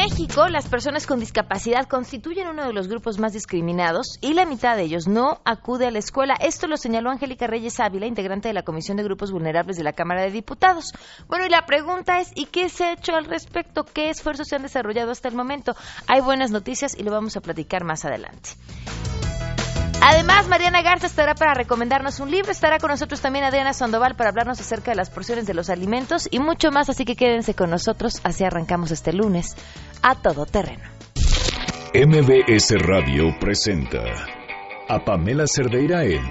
México, las personas con discapacidad constituyen uno de los grupos más discriminados y la mitad de ellos no acude a la escuela. Esto lo señaló Angélica Reyes Ávila, integrante de la Comisión de Grupos Vulnerables de la Cámara de Diputados. Bueno, y la pregunta es, ¿y qué se ha hecho al respecto? ¿Qué esfuerzos se han desarrollado hasta el momento? Hay buenas noticias y lo vamos a platicar más adelante. Además, Mariana Garza estará para recomendarnos un libro. Estará con nosotros también Adriana Sandoval para hablarnos acerca de las porciones de los alimentos y mucho más. Así que quédense con nosotros. Así arrancamos este lunes a todo terreno. MBS Radio presenta a Pamela Cerdeira en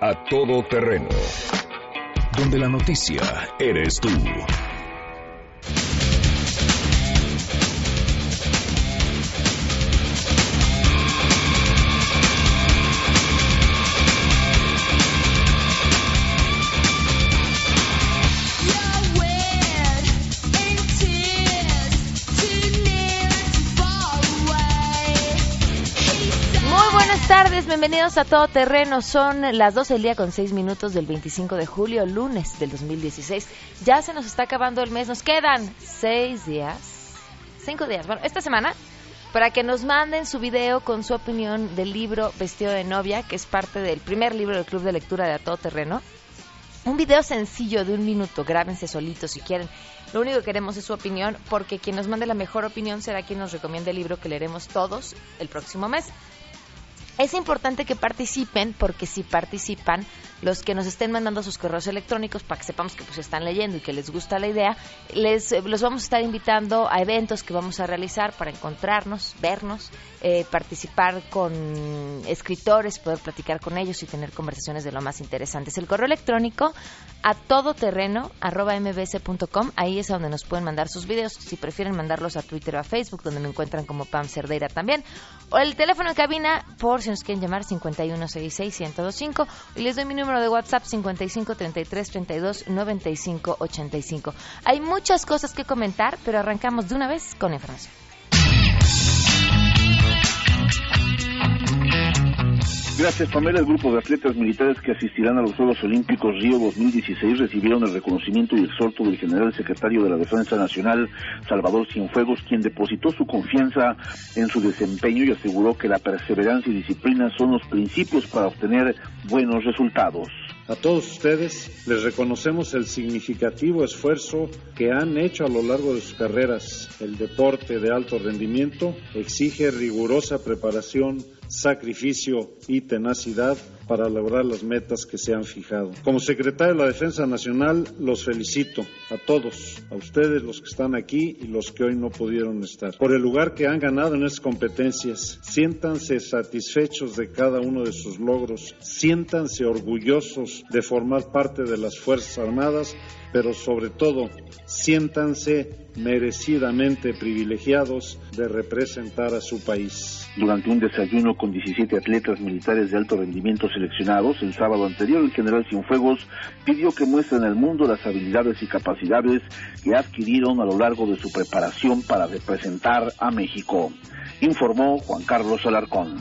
A Todo Terreno, donde la noticia eres tú. Tardes, bienvenidos a Todo Terreno. Son las 12 del día con 6 minutos del 25 de julio, lunes del 2016. Ya se nos está acabando el mes, nos quedan 6 días, 5 días, bueno, esta semana, para que nos manden su video con su opinión del libro Vestido de Novia, que es parte del primer libro del Club de Lectura de A Todo Terreno. Un video sencillo de un minuto, grábense solitos si quieren. Lo único que queremos es su opinión, porque quien nos mande la mejor opinión será quien nos recomiende el libro que leeremos todos el próximo mes. Es importante que participen porque si participan, los que nos estén mandando sus correos electrónicos para que sepamos que pues están leyendo y que les gusta la idea, les eh, los vamos a estar invitando a eventos que vamos a realizar para encontrarnos, vernos, eh, participar con escritores, poder platicar con ellos y tener conversaciones de lo más interesantes. El correo electrónico a todoterreno arroba ahí es donde nos pueden mandar sus videos, si prefieren mandarlos a Twitter o a Facebook, donde me encuentran como Pam Cerdeira también, o el teléfono en cabina por si nos quieren llamar 5166-1025 y les doy mi número de WhatsApp 5533329585. Hay muchas cosas que comentar, pero arrancamos de una vez con información. Gracias, Pamela. El grupo de atletas militares que asistirán a los Juegos Olímpicos Río 2016 recibieron el reconocimiento y exhorto del general secretario de la Defensa Nacional, Salvador Cienfuegos, quien depositó su confianza en su desempeño y aseguró que la perseverancia y disciplina son los principios para obtener buenos resultados. A todos ustedes les reconocemos el significativo esfuerzo que han hecho a lo largo de sus carreras. El deporte de alto rendimiento exige rigurosa preparación sacrificio y tenacidad para lograr las metas que se han fijado. Como secretario de la Defensa Nacional, los felicito a todos, a ustedes los que están aquí y los que hoy no pudieron estar, por el lugar que han ganado en estas competencias. Siéntanse satisfechos de cada uno de sus logros, siéntanse orgullosos de formar parte de las Fuerzas Armadas, pero sobre todo siéntanse merecidamente privilegiados de representar a su país. Durante un desayuno con 17 atletas militares de alto rendimiento seleccionados el sábado anterior, el general Cienfuegos pidió que muestren al mundo las habilidades y capacidades que adquirieron a lo largo de su preparación para representar a México informó Juan Carlos Alarcón.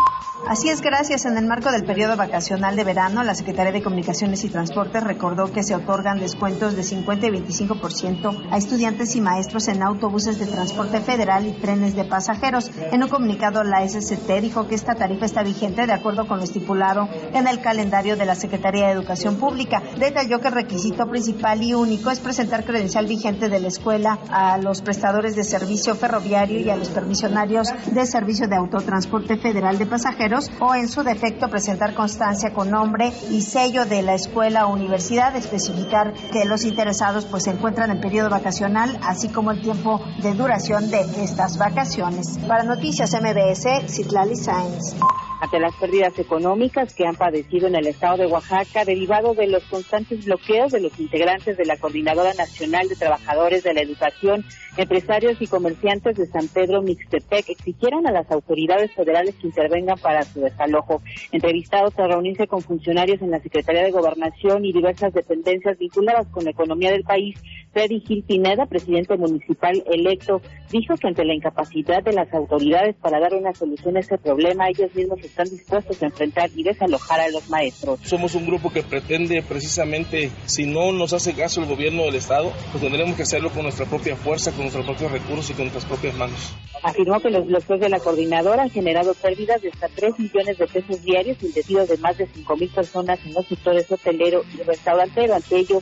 Así es, gracias. En el marco del periodo vacacional de verano, la Secretaría de Comunicaciones y Transportes recordó que se otorgan descuentos de 50 y 25% a estudiantes y maestros en autobuses de transporte federal y trenes de pasajeros. En un comunicado, la SCT dijo que esta tarifa está vigente de acuerdo con lo estipulado en el calendario de la Secretaría de Educación Pública. Detalló que el requisito principal y único es presentar credencial vigente de la escuela a los prestadores de servicio ferroviario y a los permisionarios de Servicio de Autotransporte Federal de Pasajeros o en su defecto presentar constancia con nombre y sello de la escuela o universidad, especificar que los interesados pues se encuentran en periodo vacacional, así como el tiempo de duración de estas vacaciones. Para Noticias MBS, Citlali Sáenz ante las pérdidas económicas que han padecido en el estado de Oaxaca derivado de los constantes bloqueos de los integrantes de la Coordinadora Nacional de Trabajadores de la Educación, empresarios y comerciantes de San Pedro Mixtepec exigieron a las autoridades federales que intervengan para su desalojo. Entrevistados a reunirse con funcionarios en la Secretaría de Gobernación y diversas dependencias vinculadas con la economía del país, Freddy Gil Pineda, presidente municipal electo, dijo que ante la incapacidad de las autoridades para dar una solución a ese problema, ellos mismos están dispuestos a enfrentar y desalojar a los maestros. Somos un grupo que pretende precisamente, si no nos hace caso el gobierno del Estado, pues tendremos que hacerlo con nuestra propia fuerza, con nuestros propios recursos y con nuestras propias manos. Afirmó que los bloqueos de la coordinadora han generado pérdidas de hasta 3 millones de pesos diarios y de más de 5 mil personas en los sectores hotelero y restaurantero. Ante ello,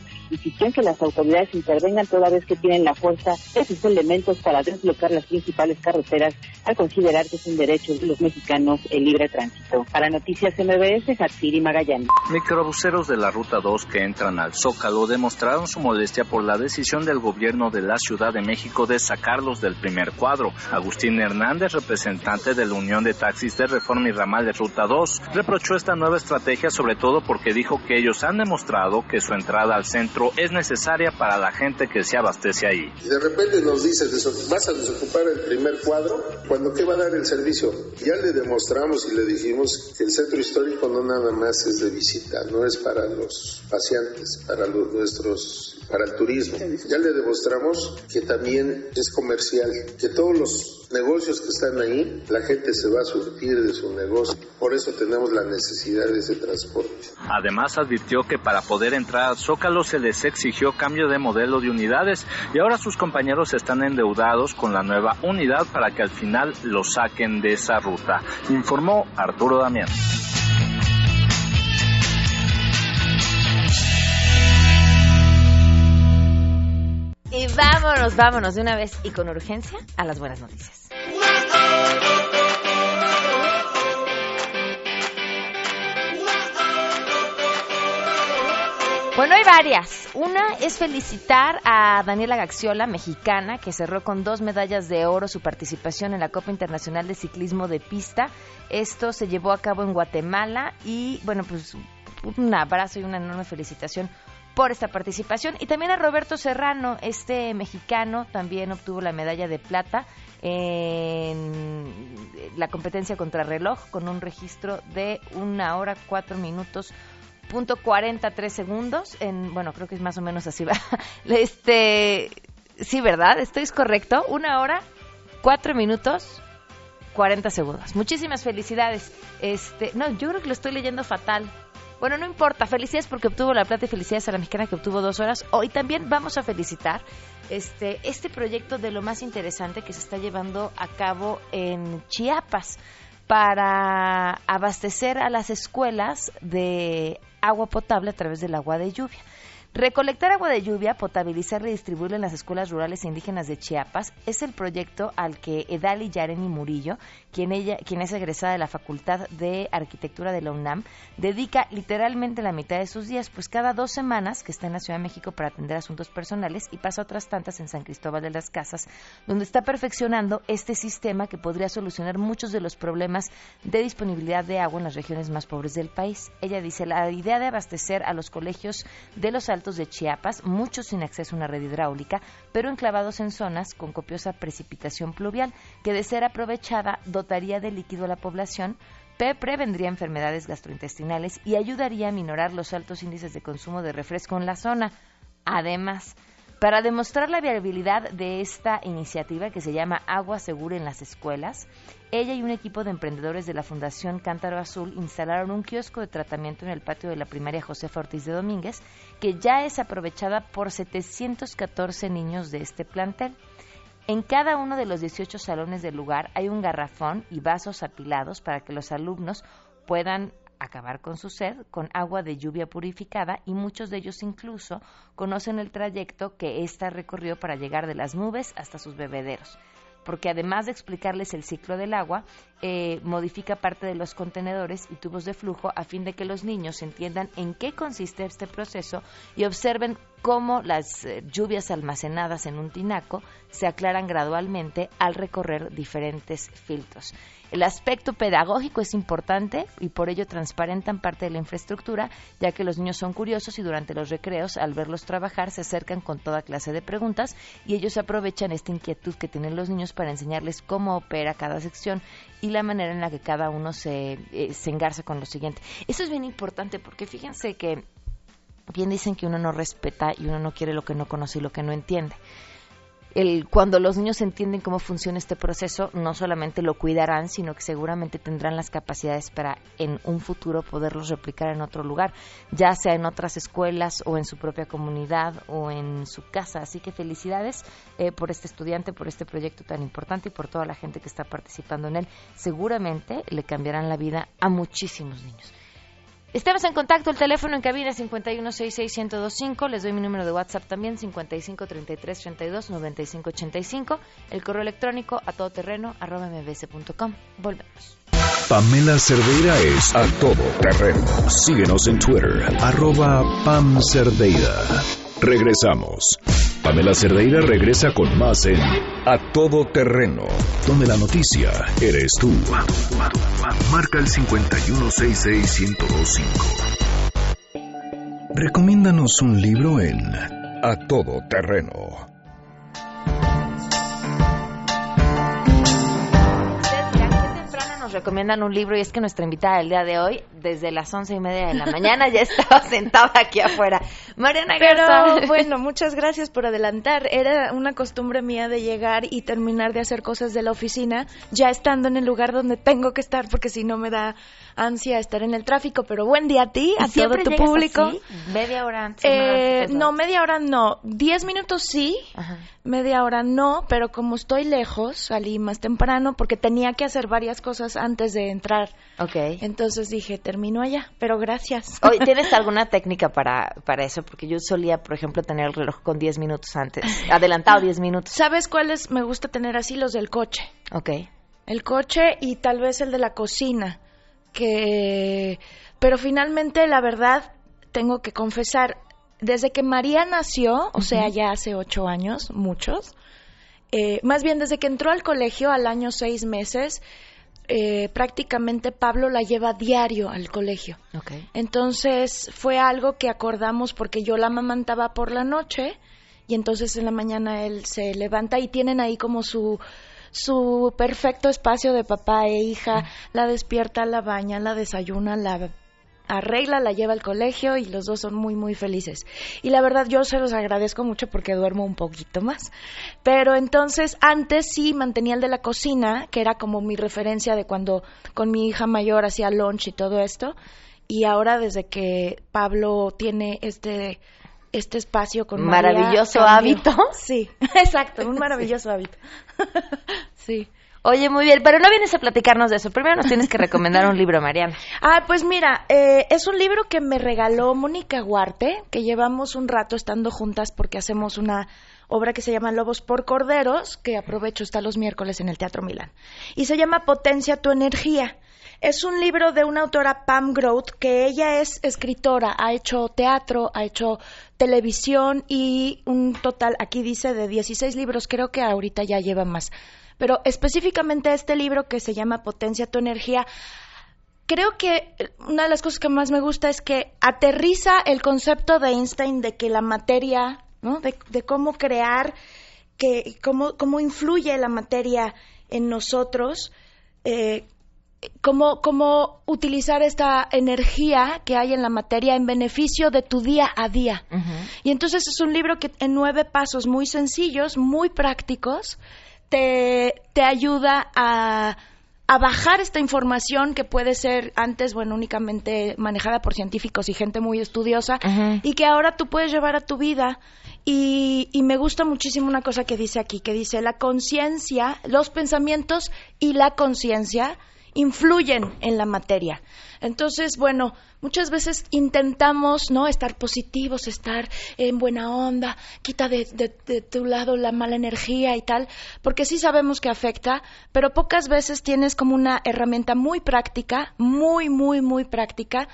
que las autoridades intervengan toda vez que tienen la fuerza de sus elementos para desbloquear las principales carreteras al considerar que es un derecho de los mexicanos el libre tránsito. Para Noticias MBS, Hatsiri Magallanes. Microbuseros de la Ruta 2 que entran al Zócalo demostraron su molestia por la decisión del gobierno de la Ciudad de México de sacarlos del primer cuadro. Agustín Hernández, representante de la Unión de Taxis de Reforma y Ramal de Ruta 2, reprochó esta nueva estrategia sobre todo porque dijo que ellos han demostrado que su entrada al centro es necesaria para la gente que se abastece ahí. Y de repente nos dice, vas a desocupar el primer cuadro, cuando ¿qué va a dar el servicio? Ya le demostramos y le dijimos que el centro histórico no nada más es de visita, no es para los paseantes, para los, nuestros para el turismo. Ya le demostramos que también es comercial, que todos los negocios que están ahí, la gente se va a surtir de su negocio. Por eso tenemos la necesidad de ese transporte. Además advirtió que para poder entrar al Zócalo se les exigió cambio de modelo de unidades y ahora sus compañeros están endeudados con la nueva unidad para que al final lo saquen de esa ruta, informó Arturo Damián. Y vámonos, vámonos de una vez y con urgencia a las buenas noticias. Bueno, hay varias. Una es felicitar a Daniela Gaxiola, mexicana, que cerró con dos medallas de oro su participación en la Copa Internacional de Ciclismo de Pista. Esto se llevó a cabo en Guatemala y, bueno, pues un abrazo y una enorme felicitación por esta participación. Y también a Roberto Serrano, este mexicano, también obtuvo la medalla de plata en la competencia contrarreloj con un registro de una hora, cuatro minutos, punto cuarenta tres segundos. En, bueno, creo que es más o menos así. este, sí, ¿verdad? ¿Estoy correcto? Una hora, cuatro minutos, 40 segundos. Muchísimas felicidades. Este, no, yo creo que lo estoy leyendo fatal. Bueno, no importa, felicidades porque obtuvo la plata y felicidades a la mexicana que obtuvo dos horas. Hoy también vamos a felicitar este, este proyecto de lo más interesante que se está llevando a cabo en Chiapas para abastecer a las escuelas de agua potable a través del agua de lluvia. Recolectar agua de lluvia, potabilizarla y distribuirla en las escuelas rurales e indígenas de Chiapas es el proyecto al que Edali Yareni Murillo, quien, ella, quien es egresada de la Facultad de Arquitectura de la UNAM, dedica literalmente la mitad de sus días, pues cada dos semanas que está en la Ciudad de México para atender asuntos personales y pasa otras tantas en San Cristóbal de las Casas, donde está perfeccionando este sistema que podría solucionar muchos de los problemas de disponibilidad de agua en las regiones más pobres del país. Ella dice, la idea de abastecer a los colegios de los de Chiapas, muchos sin acceso a una red hidráulica, pero enclavados en zonas con copiosa precipitación pluvial, que de ser aprovechada dotaría de líquido a la población, prevendría enfermedades gastrointestinales y ayudaría a minorar los altos índices de consumo de refresco en la zona. Además, para demostrar la viabilidad de esta iniciativa que se llama Agua Segura en las Escuelas, ella y un equipo de emprendedores de la Fundación Cántaro Azul instalaron un kiosco de tratamiento en el patio de la primaria Josefa Ortiz de Domínguez, que ya es aprovechada por 714 niños de este plantel. En cada uno de los 18 salones del lugar hay un garrafón y vasos apilados para que los alumnos puedan acabar con su sed con agua de lluvia purificada y muchos de ellos incluso conocen el trayecto que ésta recorrió para llegar de las nubes hasta sus bebederos porque además de explicarles el ciclo del agua, eh, modifica parte de los contenedores y tubos de flujo a fin de que los niños entiendan en qué consiste este proceso y observen cómo las eh, lluvias almacenadas en un tinaco se aclaran gradualmente al recorrer diferentes filtros. El aspecto pedagógico es importante y por ello transparentan parte de la infraestructura, ya que los niños son curiosos y durante los recreos, al verlos trabajar, se acercan con toda clase de preguntas y ellos aprovechan esta inquietud que tienen los niños para enseñarles cómo opera cada sección y la manera en la que cada uno se, eh, se engarza con lo siguiente. Eso es bien importante porque fíjense que bien dicen que uno no respeta y uno no quiere lo que no conoce y lo que no entiende. El, cuando los niños entienden cómo funciona este proceso, no solamente lo cuidarán, sino que seguramente tendrán las capacidades para en un futuro poderlos replicar en otro lugar, ya sea en otras escuelas o en su propia comunidad o en su casa. Así que felicidades eh, por este estudiante, por este proyecto tan importante y por toda la gente que está participando en él. Seguramente le cambiarán la vida a muchísimos niños. Estamos en contacto, el teléfono en cabina 5166125, les doy mi número de WhatsApp también 5533329585, el correo electrónico a todoterreno. Volvemos. Pamela Cerdeira es a todo terreno. Síguenos en Twitter, arroba Pam Cerdeira. Regresamos. Pamela Cerdeira regresa con más en A Todo Terreno, donde la noticia eres tú. Marca el 5166125. Recomiéndanos un libro en A Todo Terreno. Recomiendan un libro y es que nuestra invitada del día de hoy, desde las once y media de la mañana, ya estaba sentada aquí afuera. Mariana Pero bueno, muchas gracias por adelantar. Era una costumbre mía de llegar y terminar de hacer cosas de la oficina, ya estando en el lugar donde tengo que estar, porque si no me da ansia estar en el tráfico. Pero buen día a ti, a todo tu público. ¿Media hora antes? Eh, no, media hora no. Diez minutos sí, media hora no, pero como estoy lejos, salí más temprano porque tenía que hacer varias cosas antes de entrar. Ok. Entonces dije, termino allá, pero gracias. ¿Tienes alguna técnica para, para eso? Porque yo solía, por ejemplo, tener el reloj con 10 minutos antes, adelantado 10 minutos. ¿Sabes cuáles me gusta tener así? Los del coche. Ok. El coche y tal vez el de la cocina, que... Pero finalmente, la verdad, tengo que confesar, desde que María nació, o sea, ya hace ocho años, muchos, eh, más bien desde que entró al colegio al año seis meses, eh, prácticamente Pablo la lleva diario al colegio. Entonces fue algo que acordamos porque yo la amamantaba por la noche y entonces en la mañana él se levanta y tienen ahí como su su perfecto espacio de papá e hija, la despierta, la baña, la desayuna, la arregla, la lleva al colegio y los dos son muy, muy felices. Y la verdad yo se los agradezco mucho porque duermo un poquito más. Pero entonces antes sí mantenía el de la cocina, que era como mi referencia de cuando con mi hija mayor hacía lunch y todo esto. Y ahora desde que Pablo tiene este este espacio con maravilloso hábito. Sí, exacto, un maravilloso hábito. sí. Oye, muy bien, pero no vienes a platicarnos de eso. Primero nos tienes que recomendar un libro, Mariana. Ah, pues mira, eh, es un libro que me regaló Mónica Huarte, que llevamos un rato estando juntas porque hacemos una obra que se llama Lobos por Corderos, que aprovecho está los miércoles en el Teatro Milán. Y se llama Potencia tu energía. Es un libro de una autora Pam Groth, que ella es escritora, ha hecho teatro, ha hecho televisión y un total, aquí dice, de 16 libros, creo que ahorita ya lleva más pero específicamente este libro que se llama Potencia tu energía, creo que una de las cosas que más me gusta es que aterriza el concepto de Einstein de que la materia, ¿no? de, cómo crear, que, cómo, cómo influye la materia en nosotros, eh, cómo, cómo utilizar esta energía que hay en la materia en beneficio de tu día a día. Y entonces es un libro que en nueve pasos muy sencillos, muy prácticos, te, ayuda a, bajar esta información que puede ser antes, bueno, únicamente manejada por científicos y gente muy estudiosa, y que ahora tú puedes llevar a tu vida. Y, y me gusta muchísimo una cosa que dice aquí, que dice, la conciencia, los pensamientos y la conciencia influyen en la materia. Entonces, bueno, muchas veces intentamos no estar positivos, estar en buena onda, quita de, tu lado la mala energía y tal, porque sí sabemos que afecta, pero pocas veces tienes como una herramienta muy práctica, muy, muy, muy práctica,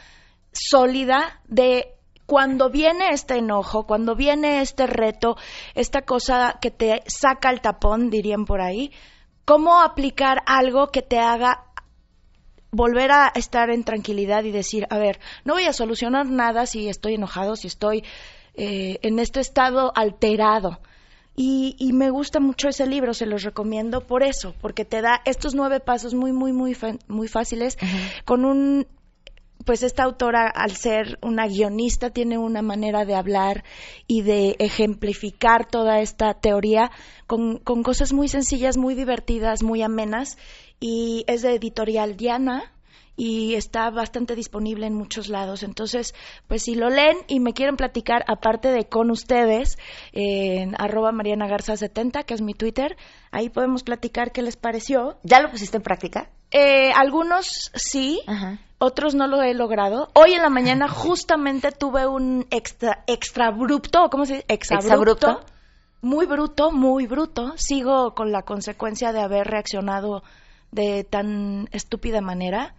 sólida de cuando viene este enojo, cuando viene este reto, esta cosa que te saca el tapón, dirían por ahí, cómo aplicar algo que te haga volver a estar en tranquilidad y decir, a ver, no voy a solucionar nada si estoy enojado, si estoy eh, en este estado alterado. Y, y, me gusta mucho ese libro, se los recomiendo por eso, porque te da estos nueve pasos muy, muy, muy, muy fáciles, con un pues esta autora, al ser una guionista, tiene una manera de hablar y de ejemplificar toda esta teoría con, con cosas muy sencillas, muy divertidas, muy amenas. Y es de editorial Diana, y está bastante disponible en muchos lados. Entonces, pues si lo leen y me quieren platicar, aparte de con ustedes, en arroba Mariana Garza 70, que es mi Twitter, ahí podemos platicar qué les pareció. ¿Ya lo pusiste en práctica? Eh, algunos sí, otros no lo he logrado. Hoy en la mañana justamente tuve un extra, extra abrupto, ¿cómo se dice? Exabrupto. Muy bruto, muy bruto. Sigo con la consecuencia de haber reaccionado de tan estúpida manera.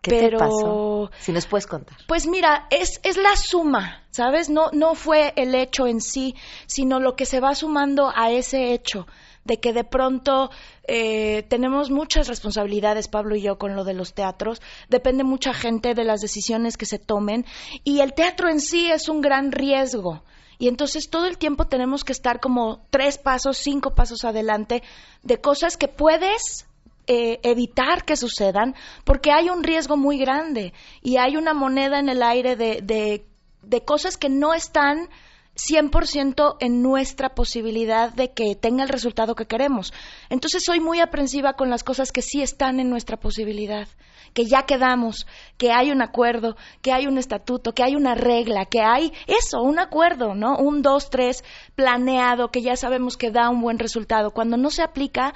¿Qué pero, te pasó? Si nos puedes contar. Pues mira, es, es la suma, ¿sabes? No, no fue el hecho en sí, sino lo que se va sumando a ese hecho de que de pronto eh, tenemos muchas responsabilidades, Pablo y yo, con lo de los teatros. Depende mucha gente de las decisiones que se tomen y el teatro en sí es un gran riesgo. Y entonces todo el tiempo tenemos que estar como tres pasos, cinco pasos adelante de cosas que puedes eh, evitar que sucedan porque hay un riesgo muy grande y hay una moneda en el aire de, de, de cosas que no están 100% en nuestra posibilidad de que tenga el resultado que queremos. Entonces soy muy aprensiva con las cosas que sí están en nuestra posibilidad, que ya quedamos, que hay un acuerdo, que hay un estatuto, que hay una regla, que hay eso, un acuerdo, ¿no? Un, dos, tres planeado, que ya sabemos que da un buen resultado. Cuando no se aplica,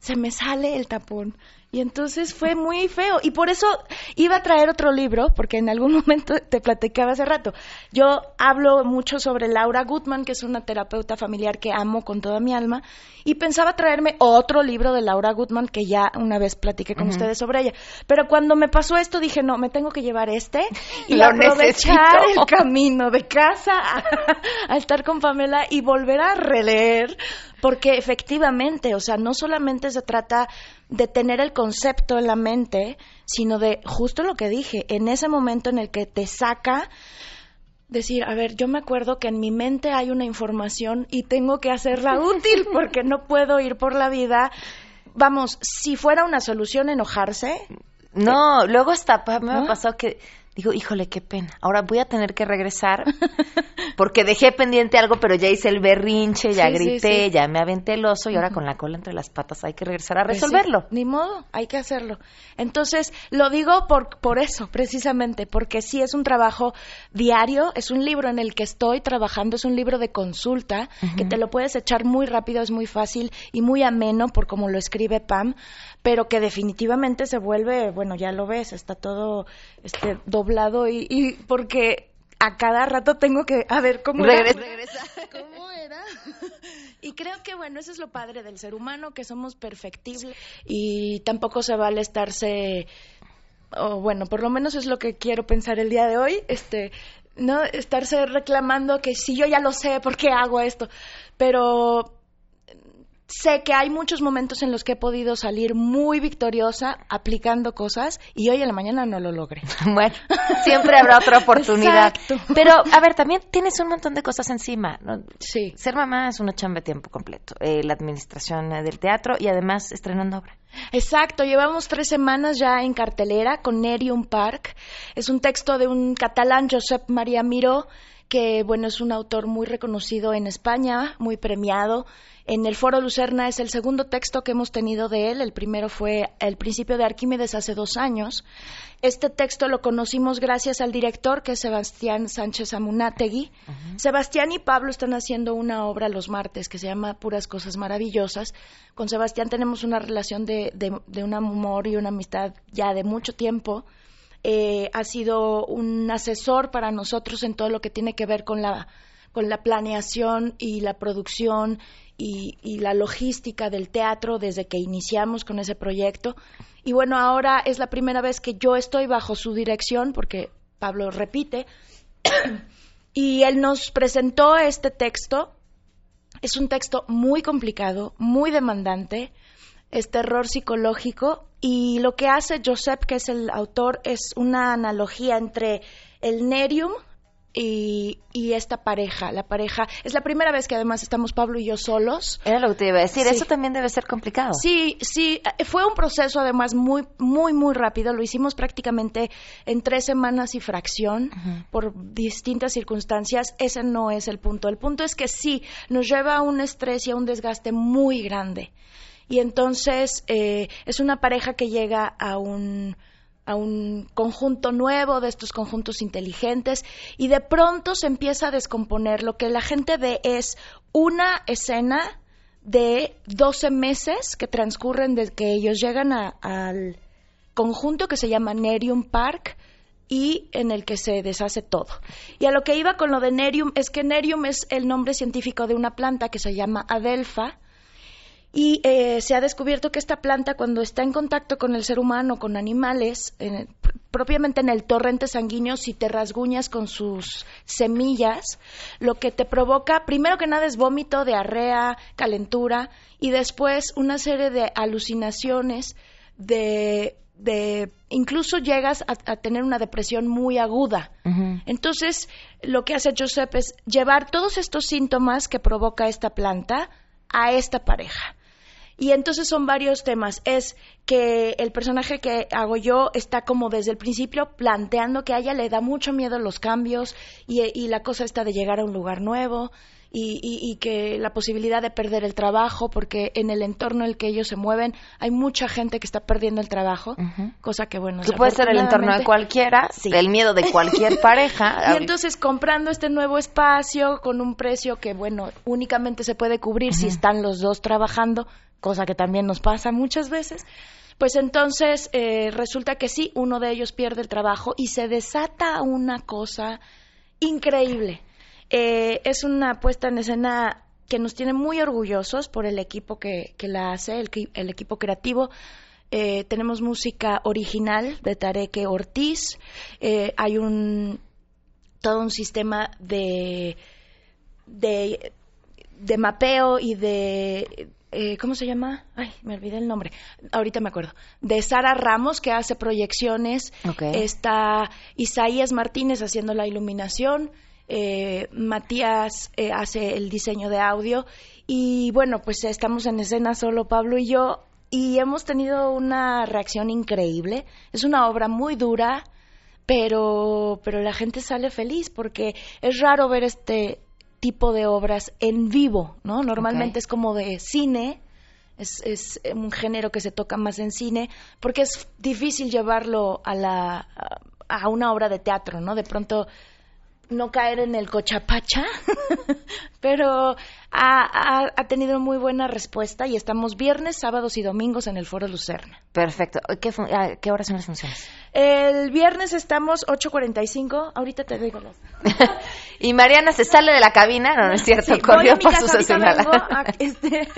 se me sale el tapón. Y entonces fue muy feo. Y por eso iba a traer otro libro, porque en algún momento te platicaba hace rato. Yo hablo mucho sobre Laura Gutman, que es una terapeuta familiar que amo con toda mi alma, y pensaba traerme otro libro de Laura Gutman, que ya una vez platiqué con ustedes sobre ella. Pero cuando me pasó esto dije, no, me tengo que llevar este y aprovechar el camino de casa a, a estar con Pamela y volver a releer, porque efectivamente, o sea, no solamente se trata de tener el concepto en la mente, sino de justo lo que dije, en ese momento en el que te saca decir, a ver, yo me acuerdo que en mi mente hay una información y tengo que hacerla útil porque no puedo ir por la vida. Vamos, si fuera una solución enojarse. No, luego hasta me pasó que digo, híjole, qué pena. Ahora voy a tener que regresar porque dejé pendiente algo, pero ya hice el berrinche, ya grité, ya me aventé el oso y ahora con la cola entre las patas hay que regresar a Pues resolverlo. ni modo, hay que hacerlo. Entonces, lo digo por, por eso, precisamente, porque sí es un trabajo diario, es un libro en el que estoy trabajando, es un libro de consulta, que te lo puedes echar muy rápido, es muy fácil y muy ameno por como lo escribe Pam, pero que definitivamente se vuelve, bueno, ya lo ves, está todo este doblado y, y porque a cada rato tengo que a ver cómo Regresa. era cómo era y creo que bueno eso es lo padre del ser humano que somos perfectibles y tampoco se vale estarse o bueno por lo menos es lo que quiero pensar el día de hoy este no estarse reclamando que si yo ya lo sé por qué hago esto pero sé que hay muchos momentos en los que he podido salir muy victoriosa aplicando cosas y hoy en la mañana no lo logré. Bueno, siempre habrá otra oportunidad. Exacto. Pero, a ver, también tienes un montón de cosas encima. ¿no? Sí. Ser mamá es una chamba de tiempo completo. Eh, la administración eh, del teatro y además estrenando obra. Exacto, llevamos tres semanas ya en cartelera con Nerium Park. Es un texto de un catalán, Josep María Miró, que bueno, es un autor muy reconocido en España, muy premiado. En el Foro Lucerna es el segundo texto que hemos tenido de él. El primero fue El principio de Arquímedes hace dos años. Este texto lo conocimos gracias al director, que es Sebastián Sánchez Amunátegui. Sebastián y Pablo están haciendo una obra los martes que se llama Puras Cosas Maravillosas. Con Sebastián tenemos una relación de, de, de un amor y una amistad ya de mucho tiempo. Eh, ha sido un asesor para nosotros en todo lo que tiene que ver con la, con la planeación y la producción y, y, la logística del teatro desde que iniciamos con ese proyecto. Y bueno, ahora es la primera vez que yo estoy bajo su dirección, porque Pablo repite, y él nos presentó este texto. Es un texto muy complicado, muy demandante, es terror psicológico y lo que hace Josep, que es el autor, es una analogía entre el nerium y, y, esta pareja, la pareja, es la primera vez que además estamos Pablo y yo solos. Era lo que te iba a decir, eso también debe ser complicado. Sí, sí, eh, fue un proceso además muy, muy, muy rápido, lo hicimos prácticamente en tres semanas y fracción por distintas circunstancias, ese no es el punto, el punto es que sí, nos lleva a un estrés y a un desgaste muy grande. Y entonces eh, es una pareja que llega a un a un conjunto nuevo de estos conjuntos inteligentes y de pronto se empieza a descomponer. Lo que la gente ve es una escena de 12 meses que transcurren desde que ellos llegan al conjunto que se llama Nerium Park y en el que se deshace todo. Y a lo que iba con lo de Nerium es que Nerium es el nombre científico de una planta que se llama Adelpha, y eh, se ha descubierto que esta planta, cuando está en contacto con el ser humano, con animales, propiamente en el torrente sanguíneo, si te rasguñas con sus semillas, lo que te provoca, primero que nada, es vómito, diarrea, calentura, y después una serie de alucinaciones, de, de incluso llegas a, tener una depresión muy aguda. Entonces, lo que hace Joseph es llevar todos estos síntomas que provoca esta planta a esta pareja. Y entonces son varios temas. Es que el personaje que hago yo está como desde el principio planteando que a ella le da mucho miedo los cambios y, la cosa está de llegar a un lugar nuevo. Y, que la posibilidad de perder el trabajo, porque en el entorno en el que ellos se mueven hay mucha gente que está perdiendo el trabajo, cosa que bueno. Que puede ser el entorno de cualquiera, el miedo de cualquier pareja. y entonces comprando este nuevo espacio con un precio que bueno, únicamente se puede cubrir si están los dos trabajando, cosa que también nos pasa muchas veces, pues entonces eh, resulta que sí, uno de ellos pierde el trabajo y se desata una cosa increíble. Eh, es una puesta en escena que nos tiene muy orgullosos por el equipo que, la hace, el, equipo creativo. Eh, tenemos música original de Tareke Ortiz. hay un todo un sistema de, de, de mapeo y de eh, ¿cómo se llama? Ay, me olvidé el nombre. Ahorita me acuerdo. De Sara Ramos, que hace proyecciones. Está Isaías Martínez haciendo la iluminación. Eh, Matías eh, hace el diseño de audio. Y bueno, pues estamos en escena solo Pablo y yo. Y hemos tenido una reacción increíble. Es una obra muy dura, pero, pero la gente sale feliz porque es raro ver este tipo de obras en vivo, ¿no? Normalmente es como de cine, es, es, un género que se toca más en cine, porque es difícil llevarlo a, la, a una obra de teatro, ¿no? De pronto no caer en el cochapacha, pero ha, ha, tenido muy buena respuesta y estamos viernes, sábados y domingos en el Foro Lucerna. Perfecto. ¿Qué, ¿Qué horas son las funciones? El viernes estamos 8.45, ahorita te digo las... y Mariana se sale de la cabina, no, no es cierto, corrió por su este,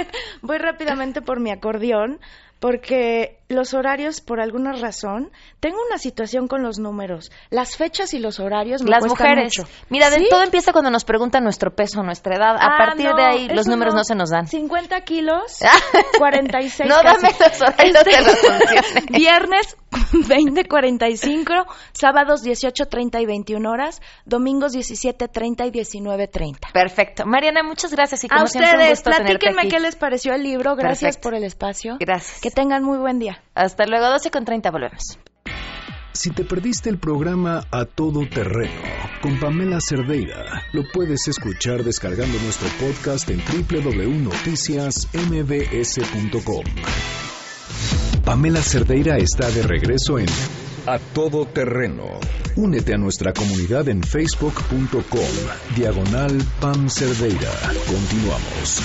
Voy rápidamente por mi acordeón porque los horarios, por alguna razón, tengo una situación con los números. Las fechas y los horarios me Las mujeres. Mucho. Mira, de todo empieza cuando nos preguntan nuestro peso, nuestra edad. A ah, partir de ahí, los números no. se nos dan. 50 kilos, 46 No, dame los horarios de las funciones. Viernes, 20, 45, sábados 18, 30 y 21 horas, domingos 17, 30 y 19, 30. Perfecto. Mariana, muchas gracias y como A ustedes, platíquenme qué les pareció el libro. Gracias por el espacio. Gracias tengan muy buen día. Hasta luego, 12 con 30, volvemos. Si te perdiste el programa A Todo Terreno con Pamela Cerdeira, lo puedes escuchar descargando nuestro podcast en www.noticiasmbs.com. Pamela Cerdeira está de regreso en A Todo Terreno. Únete a nuestra comunidad en facebook.com, diagonal Pam Cerdeira. Continuamos.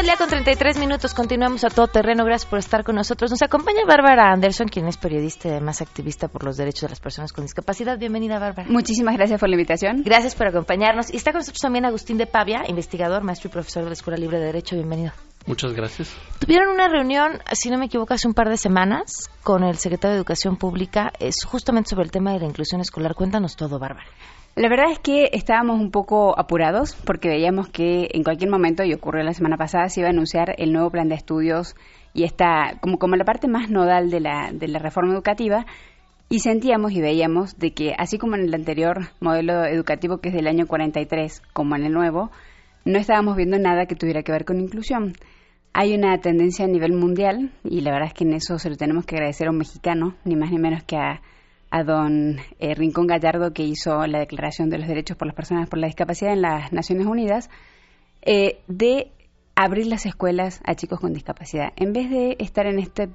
Al día con 33 minutos. Continuamos a todo terreno. Gracias por estar con nosotros. Nos acompaña Bárbara Anderson, quien es periodista y además activista por los derechos de las personas con discapacidad. Bienvenida, Bárbara. Muchísimas gracias por la invitación. Gracias por acompañarnos. Y está con nosotros también Agustín de Pavia, investigador, maestro y profesor de la Escuela Libre de Derecho. Bienvenido. Muchas gracias. Tuvieron una reunión, si no me equivoco, hace un par de semanas con el secretario de Educación Pública, es justamente sobre el tema de la inclusión escolar. Cuéntanos todo, Bárbara. La verdad es que estábamos un poco apurados porque veíamos que en cualquier momento, y ocurrió la semana pasada, se iba a anunciar el nuevo plan de estudios y está como, como la parte más nodal de la, de la reforma educativa. Y sentíamos y veíamos de que, así como en el anterior modelo educativo, que es del año 43, como en el nuevo, no estábamos viendo nada que tuviera que ver con inclusión. Hay una tendencia a nivel mundial, y la verdad es que en eso se lo tenemos que agradecer a un mexicano, ni más ni menos que a, don eh, Rincón Gallardo, que hizo la Declaración de los Derechos por las Personas por la Discapacidad en las Naciones Unidas, eh, de abrir las escuelas a chicos con discapacidad. En vez de estar en este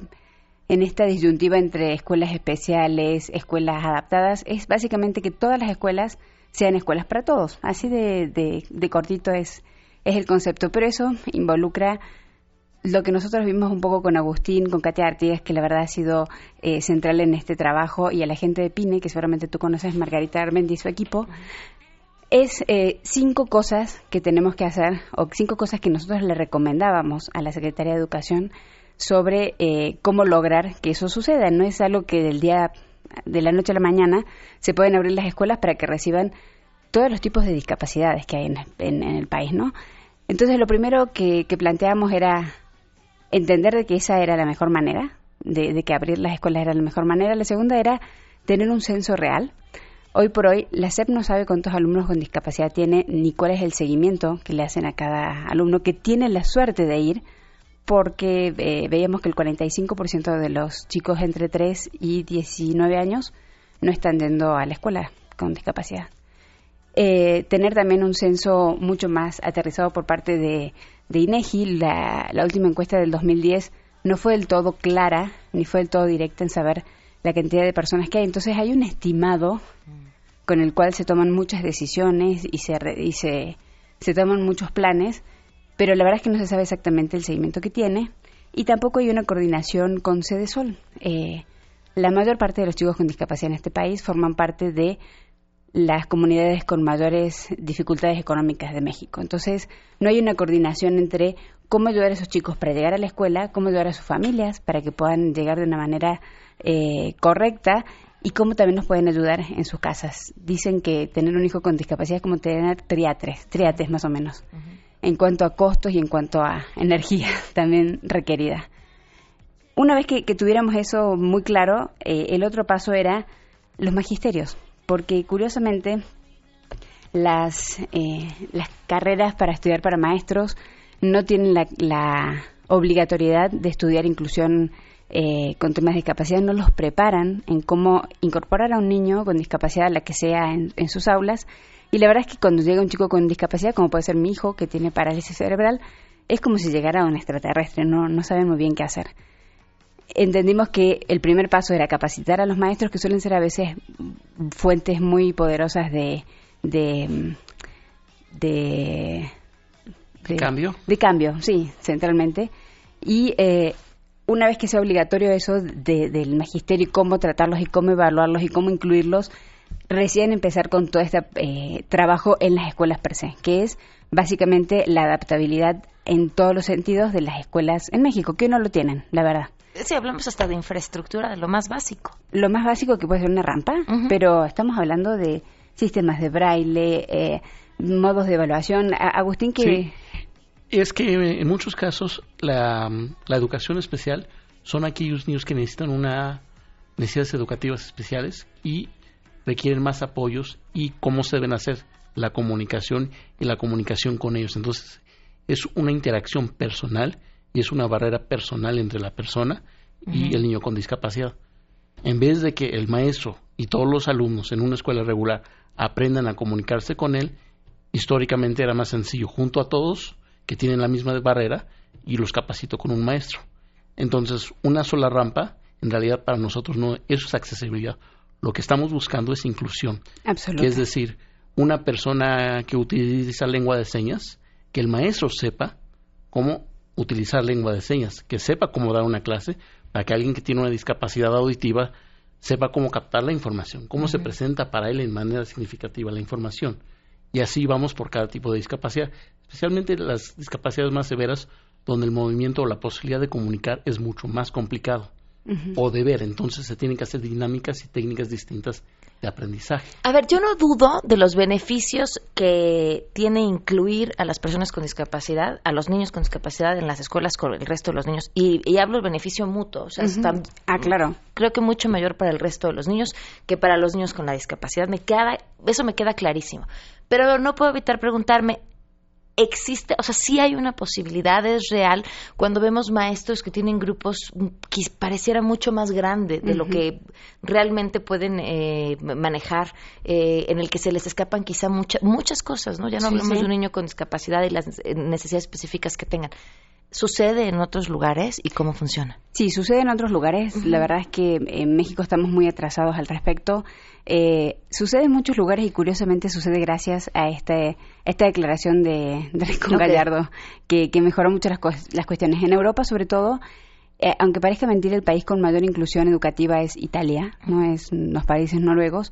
en esta disyuntiva entre escuelas especiales, escuelas adaptadas, es básicamente que todas las escuelas sean escuelas para todos. Así de, de, cortito es, es el concepto. Pero eso involucra lo que nosotros vimos un poco con Agustín, con Katia Artigas, que la verdad ha sido eh, central en este trabajo, y a la gente de PINE, que seguramente tú conoces, Margarita Armendi y su equipo, es eh, cinco cosas que tenemos que hacer, o cinco cosas que nosotros le recomendábamos a la Secretaría de Educación sobre eh, cómo lograr que eso suceda. No es algo que del día de la noche a la mañana se pueden abrir las escuelas para que reciban todos los tipos de discapacidades que hay en, el país, ¿no? Entonces lo primero que, planteamos era entender de que esa era la mejor manera, de, que abrir las escuelas era la mejor manera. La segunda era tener un censo real. Hoy por hoy, la SEP no sabe cuántos alumnos con discapacidad tiene ni cuál es el seguimiento que le hacen a cada alumno que tiene la suerte de ir porque eh, veíamos que el 45% de los chicos entre 3 y 19 años no están yendo a la escuela con discapacidad. Eh, tener también un censo mucho más aterrizado por parte de, INEGI. La, la, última encuesta del 2010 no fue del todo clara ni fue del todo directa en saber la cantidad de personas que hay. Entonces hay un estimado con el cual se toman muchas decisiones y se, y se, se toman muchos planes pero la verdad es que no se sabe exactamente el seguimiento que tiene y tampoco hay una coordinación con Sede Sol. Eh, la mayor parte de los chicos con discapacidad en este país forman parte de las comunidades con mayores dificultades económicas de México. Entonces, no hay una coordinación entre cómo ayudar a esos chicos para llegar a la escuela, cómo ayudar a sus familias para que puedan llegar de una manera eh, correcta y cómo también nos pueden ayudar en sus casas. Dicen que tener un hijo con discapacidad es como tener triatres, triates más o menos en cuanto a costos y en cuanto a energía también requerida. Una vez que, tuviéramos eso muy claro, eh, el otro paso era los magisterios, porque curiosamente las, eh, las carreras para estudiar para maestros no tienen la, obligatoriedad de estudiar inclusión eh, con temas de discapacidad, no los preparan en cómo incorporar a un niño con discapacidad, la que sea, en sus aulas y la verdad es que cuando llega un chico con discapacidad, como puede ser mi hijo, que tiene parálisis cerebral, es como si llegara un extraterrestre, no, no saben muy bien qué hacer. Entendimos que el primer paso era capacitar a los maestros, que suelen ser a veces fuentes muy poderosas de, de, de, cambio. De cambio, sí, centralmente. Y eh, una vez que sea obligatorio eso del magisterio y cómo tratarlos y cómo evaluarlos y cómo incluirlos, recién empezar con todo este eh, trabajo en las escuelas per se, que es básicamente la adaptabilidad en todos los sentidos de las escuelas en México, que no lo tienen, la verdad. Sí, hablamos hasta de infraestructura, de lo más básico. Lo más básico que puede ser una rampa, pero estamos hablando de sistemas de braille, eh, modos de evaluación. Agustín, que... Sí. Es que en muchos casos la, la educación especial son aquellos niños que necesitan una necesidades educativas especiales y requieren más apoyos y cómo se deben hacer la comunicación y la comunicación con ellos. Entonces, es una interacción personal y es una barrera personal entre la persona y el niño con discapacidad. En vez de que el maestro y todos los alumnos en una escuela regular aprendan a comunicarse con él, históricamente era más sencillo junto a todos que tienen la misma barrera y los capacito con un maestro. Entonces, una sola rampa, en realidad para nosotros no, eso es accesibilidad. Lo que estamos buscando es inclusión. Que es decir, una persona que utiliza lengua de señas, que el maestro sepa cómo utilizar lengua de señas, que sepa cómo dar una clase, para que alguien que tiene una discapacidad auditiva sepa cómo captar la información, cómo se presenta para él en manera significativa la información. Y así vamos por cada tipo de discapacidad, especialmente las discapacidades más severas, donde el movimiento o la posibilidad de comunicar es mucho más complicado. o de ver. Entonces se tienen que hacer dinámicas y técnicas distintas de aprendizaje. A ver, yo no dudo de los beneficios que tiene incluir a las personas con discapacidad, a los niños con discapacidad en las escuelas con el resto de los niños. Y, hablo del beneficio mutuo. O sea, está, ah, claro. Creo que mucho mayor para el resto de los niños que para los niños con la discapacidad. Me queda, eso me queda clarísimo. Pero no puedo evitar preguntarme, existe, o sea, sí hay una posibilidad, es real, cuando vemos maestros que tienen grupos que pareciera mucho más grande de lo que realmente pueden eh, manejar, eh, en el que se les escapan quizá muchas cosas, ¿no? Ya no hablamos de un niño con discapacidad y las necesidades específicas que tengan. ¿Sucede en otros lugares y cómo funciona? Sí, sucede en otros lugares. La verdad es que en México estamos muy atrasados al respecto. Eh, sucede en muchos lugares y curiosamente sucede gracias a este, esta declaración de, de Gallardo, que, mejoró mucho las, las cuestiones. En Europa, sobre todo, eh, aunque parezca mentir, el país con mayor inclusión educativa es Italia, no es los países noruegos,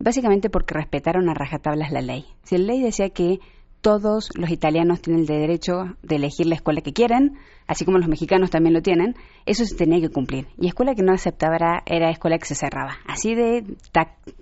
básicamente porque respetaron a rajatablas la ley. Si la ley decía que todos los italianos tienen el derecho de elegir la escuela que quieren, así como los mexicanos también lo tienen, eso se tenía que cumplir. Y escuela que no aceptaba era, escuela que se cerraba. Así de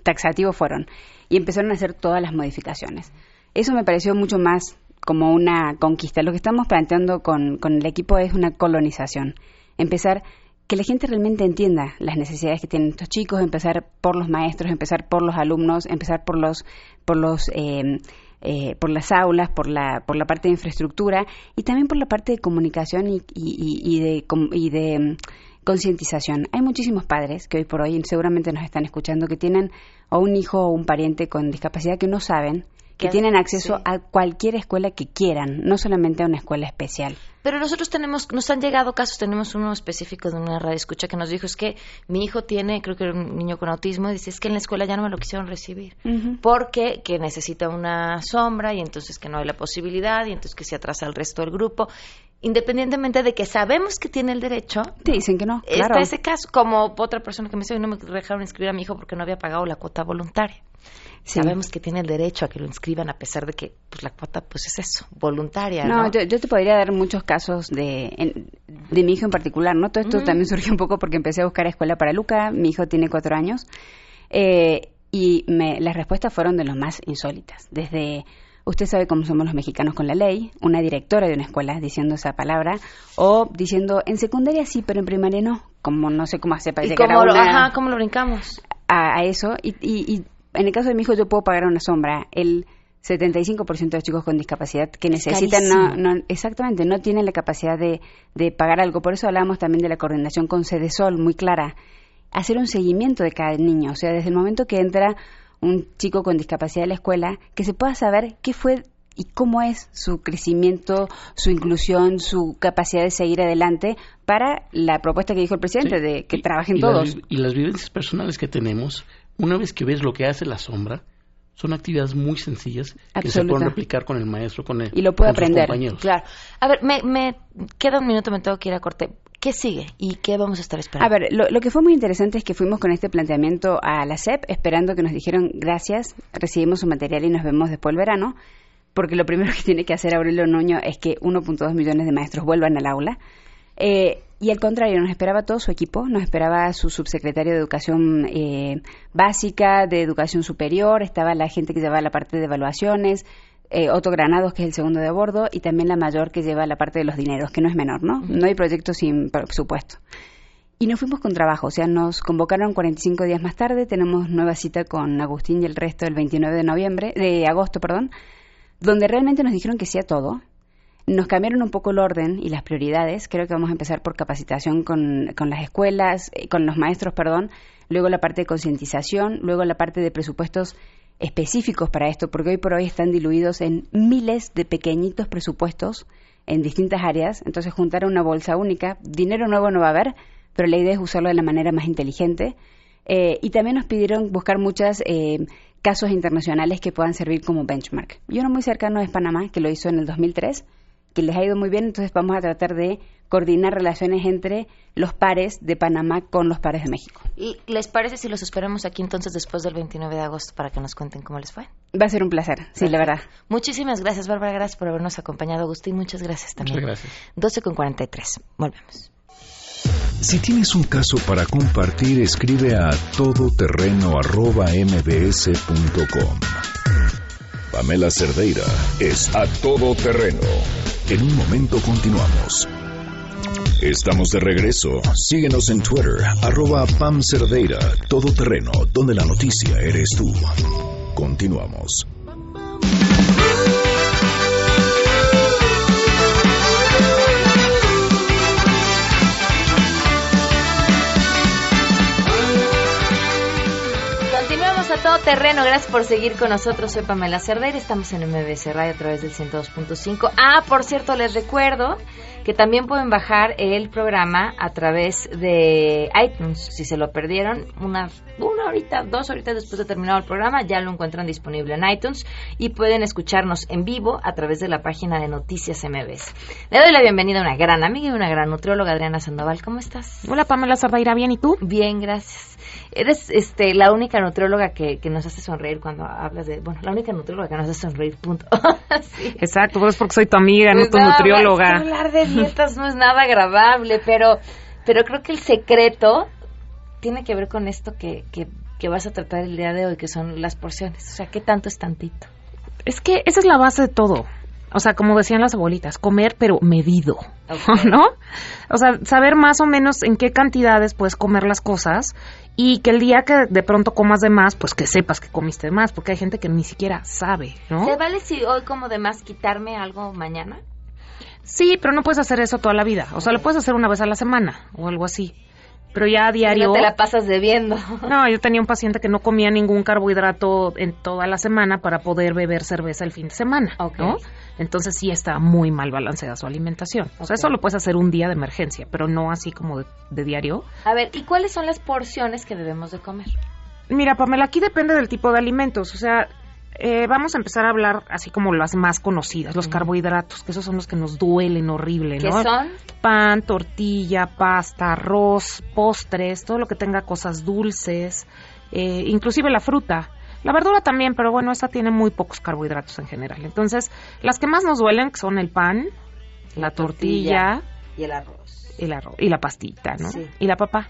taxativo fueron. Y empezaron a hacer todas las modificaciones. Eso me pareció mucho más como una conquista. Lo que estamos planteando con, con el equipo es una colonización. Empezar que la gente realmente entienda las necesidades que tienen estos chicos, empezar por los maestros, empezar por los alumnos, empezar por los, por los eh, eh, por las aulas, por la, por la parte de infraestructura y también por la parte de comunicación y, y, de, y de mm, concientización. Hay muchísimos padres que hoy por hoy seguramente nos están escuchando que tienen o un hijo o un pariente con discapacidad que no saben que tienen acceso a cualquier escuela que quieran, no solamente a una escuela especial. Pero nosotros tenemos, nos han llegado casos, tenemos uno específico de una radio escucha que nos dijo es que mi hijo tiene, creo que era un niño con autismo, y dice es que en la escuela ya no me lo quisieron recibir, porque que necesita una sombra y entonces que no hay la posibilidad y entonces que se atrasa el resto del grupo independientemente de que sabemos que tiene el derecho. Te dicen que no. Está ese caso, como otra persona que me dice, no me dejaron inscribir a mi hijo porque no había pagado la cuota voluntaria. Sabemos que tiene el derecho a que lo inscriban a pesar de que pues la cuota pues es eso, voluntaria. No, Yo, te podría dar muchos casos de, de mi hijo en particular, ¿no? Todo esto también surgió un poco porque empecé a buscar escuela para Luca, mi hijo tiene cuatro años, eh, y me, las respuestas fueron de los más insólitas, desde usted sabe cómo somos los mexicanos con la ley, una directora de una escuela diciendo esa palabra, o diciendo en secundaria sí, pero en primaria no, como no sé cómo hacer para llegar cómo a lo, ajá, ¿cómo lo brincamos? A, eso, y, y, en el caso de mi hijo yo puedo pagar una sombra, el 75% de los chicos con discapacidad que necesitan, no, no, exactamente, no tienen la capacidad de, de pagar algo, por eso hablamos también de la coordinación con Sol, muy clara, hacer un seguimiento de cada niño, o sea, desde el momento que entra un chico con discapacidad de la escuela, que se pueda saber qué fue y cómo es su crecimiento, su inclusión, su capacidad de seguir adelante para la propuesta que dijo el presidente de que trabajen todos. y las vivencias personales que tenemos, una vez que ves lo que hace la sombra, son actividades muy sencillas que se pueden replicar con el maestro, con el y lo puede aprender. Claro. A ver, me, me queda un minuto, me tengo que ir a corte. ¿Qué sigue y qué vamos a estar esperando? A ver, lo, que fue muy interesante es que fuimos con este planteamiento a la SEP esperando que nos dijeron gracias, recibimos su material y nos vemos después del verano, porque lo primero que tiene que hacer Aurelio Nuño es que 1.2 millones de maestros vuelvan al aula. Eh, y al contrario, nos esperaba todo su equipo, nos esperaba su subsecretario de Educación eh, Básica, de Educación Superior, estaba la gente que llevaba la parte de evaluaciones, eh, Otto Granados, que es el segundo de bordo, y también la mayor que lleva la parte de los dineros, que no es menor, ¿no? No hay proyecto sin presupuesto. Y nos fuimos con trabajo, o sea, nos convocaron 45 días más tarde, tenemos nueva cita con Agustín y el resto el 29 de noviembre, de agosto, perdón, donde realmente nos dijeron que sí a todo. Nos cambiaron un poco el orden y las prioridades. Creo que vamos a empezar por capacitación con, con las escuelas, eh, con los maestros, perdón, luego la parte de concientización, luego la parte de presupuestos específicos para esto, porque hoy por hoy están diluidos en miles de pequeñitos presupuestos en distintas áreas, entonces juntar una bolsa única, dinero nuevo no va a haber, pero la idea es usarlo de la manera más inteligente. Eh, y también nos pidieron buscar muchos eh, casos internacionales que puedan servir como benchmark. Y uno muy cercano es Panamá, que lo hizo en el 2003, que les ha ido muy bien, entonces vamos a tratar de coordinar relaciones entre los pares de Panamá con los pares de México. ¿Y les parece si los esperamos aquí entonces después del 29 de agosto para que nos cuenten cómo les fue? Va a ser un placer, sí, la verdad. Muchísimas gracias, Bárbara, gracias por habernos acompañado, Agustín, muchas gracias también. Muchas gracias. 12 con 43, volvemos. Si tienes un caso para compartir, escribe a todoterreno.mbs.com. Pamela Cerdeira es a todoterreno. En un momento continuamos. Estamos de regreso. Síguenos en Twitter, arroba Pam Cerdeira, todoterreno, donde la noticia eres tú. Continuamos. A todo terreno. Gracias por seguir con nosotros. Soy Pamela Cerdeira. Estamos en MBC Radio a través del 102.5. Ah, por cierto, les recuerdo que también pueden bajar el programa a través de iTunes. Si se lo perdieron, una, una horita, dos horitas después de terminado el programa, ya lo encuentran disponible en iTunes y pueden escucharnos en vivo a través de la página de Noticias MBS. Le doy la bienvenida a una gran amiga y una gran nutrióloga, Adriana Sandoval. ¿Cómo estás? Hola, Pamela Cerdeira. ¿Bien y tú? Bien, gracias. Eres este, la única nutrióloga que, que nos hace sonreír cuando hablas de... Bueno, la única nutrióloga que nos hace sonreír, punto. sí. Exacto, pero es porque soy tu amiga, no tu no, nutrióloga. hablar de dietas no es nada agradable, pero, pero creo que el secreto tiene que ver con esto que, que, que vas a tratar el día de hoy, que son las porciones. O sea, ¿qué tanto es tantito? Es que esa es la base de todo. O sea, como decían las abuelitas, comer pero medido. ¿no? O sea, saber más o menos en qué cantidades puedes comer las cosas y que el día que de pronto comas de más, pues que sepas que comiste de más, porque hay gente que ni siquiera sabe, ¿no? ¿Se vale si hoy como de más quitarme algo mañana? Sí, pero no puedes hacer eso toda la vida. O sea, lo puedes hacer una vez a la semana o algo así. Pero ya a diario... No te la pasas debiendo. No, yo tenía un paciente que no comía ningún carbohidrato en toda la semana para poder beber cerveza el fin de semana, Ok. ¿no? Entonces sí está muy mal balanceada su alimentación. O sea, eso lo puedes hacer un día de emergencia, pero no así como de, de diario. A ver, ¿y cuáles son las porciones que debemos de comer? Mira, Pamela, aquí depende del tipo de alimentos. O sea, eh, vamos a empezar a hablar así como las más conocidas, los carbohidratos, que esos son los que nos duelen horrible, ¿Qué ¿no? son? Pan, tortilla, pasta, arroz, postres, todo lo que tenga cosas dulces, eh, inclusive la fruta. La verdura también, pero bueno, esta tiene muy pocos carbohidratos en general. Entonces, las que más nos duelen son el pan, la tortilla, Y el arroz. el arroz y la pastita, ¿no? Sí. Y la papa.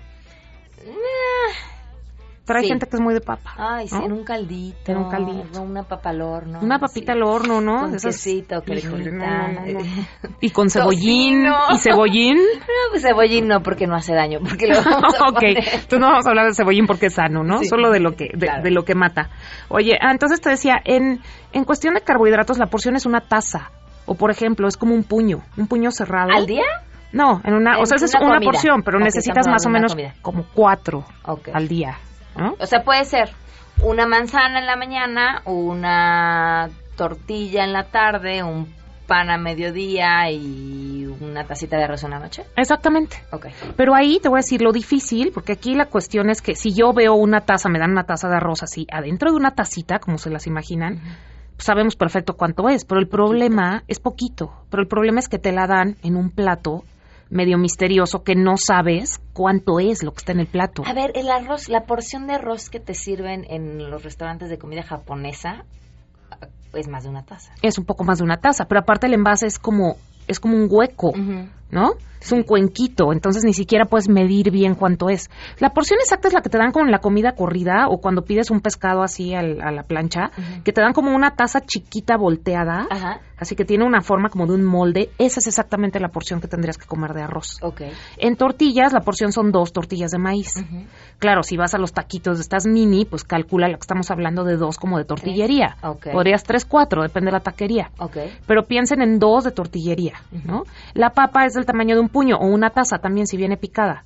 Pero hay Sí. gente que es muy de papa. Ay, sí, ¿no? en un caldito. En un caldito. Una papa al horno. Una papita al horno, ¿no? Con Esas- quesito, Híjole, no, no. Y con cebollín. Y cebollín. No, pues cebollín no, porque no hace daño. Porque lo vamos a ok, entonces no vamos a hablar de cebollín porque es sano, ¿no? Sí. Solo de lo que de, Claro. de lo que mata. Oye, ah, entonces te decía, en, en cuestión de carbohidratos la porción es una taza. O por ejemplo, es como un puño, un puño cerrado. ¿Al día? No, en una, En o sea, esa es una comida. porción, pero necesitas más o menos como cuatro al día, ¿no? O sea, puede ser una manzana en la mañana, una tortilla en la tarde, un pan a mediodía y una tacita de arroz en la noche. Exactamente. Ok. Pero ahí te voy a decir lo difícil, porque aquí la cuestión es que si yo veo una taza, me dan una taza de arroz así, adentro de una tacita, como se las imaginan, pues sabemos perfecto cuánto es, pero el problema es poquito, pero el problema es que te la dan en un plato medio misterioso que no sabes cuánto es lo que está en el plato. A ver, el arroz, la porción de arroz que te sirven en los restaurantes de comida japonesa es más de una taza. Es un poco más de una taza, pero aparte el envase es como es como un hueco, ¿no? Es un cuenquito, entonces ni siquiera puedes medir bien cuánto es. La porción exacta es la que te dan con la comida corrida o cuando pides un pescado así al- a la plancha, que te dan como una taza chiquita volteada, así que tiene una forma como de un molde. Esa es exactamente la porción que tendrías que comer de arroz. Ok. En tortillas, la porción son dos tortillas de maíz. Claro, si vas a los taquitos de estas mini, pues calcula lo que estamos hablando de dos como de tortillería. Ok. Podrías tres, cuatro, depende de la taquería Ok. pero piensen en dos de tortillería, ¿no? La papa es del tamaño de un puño o una taza también si viene picada.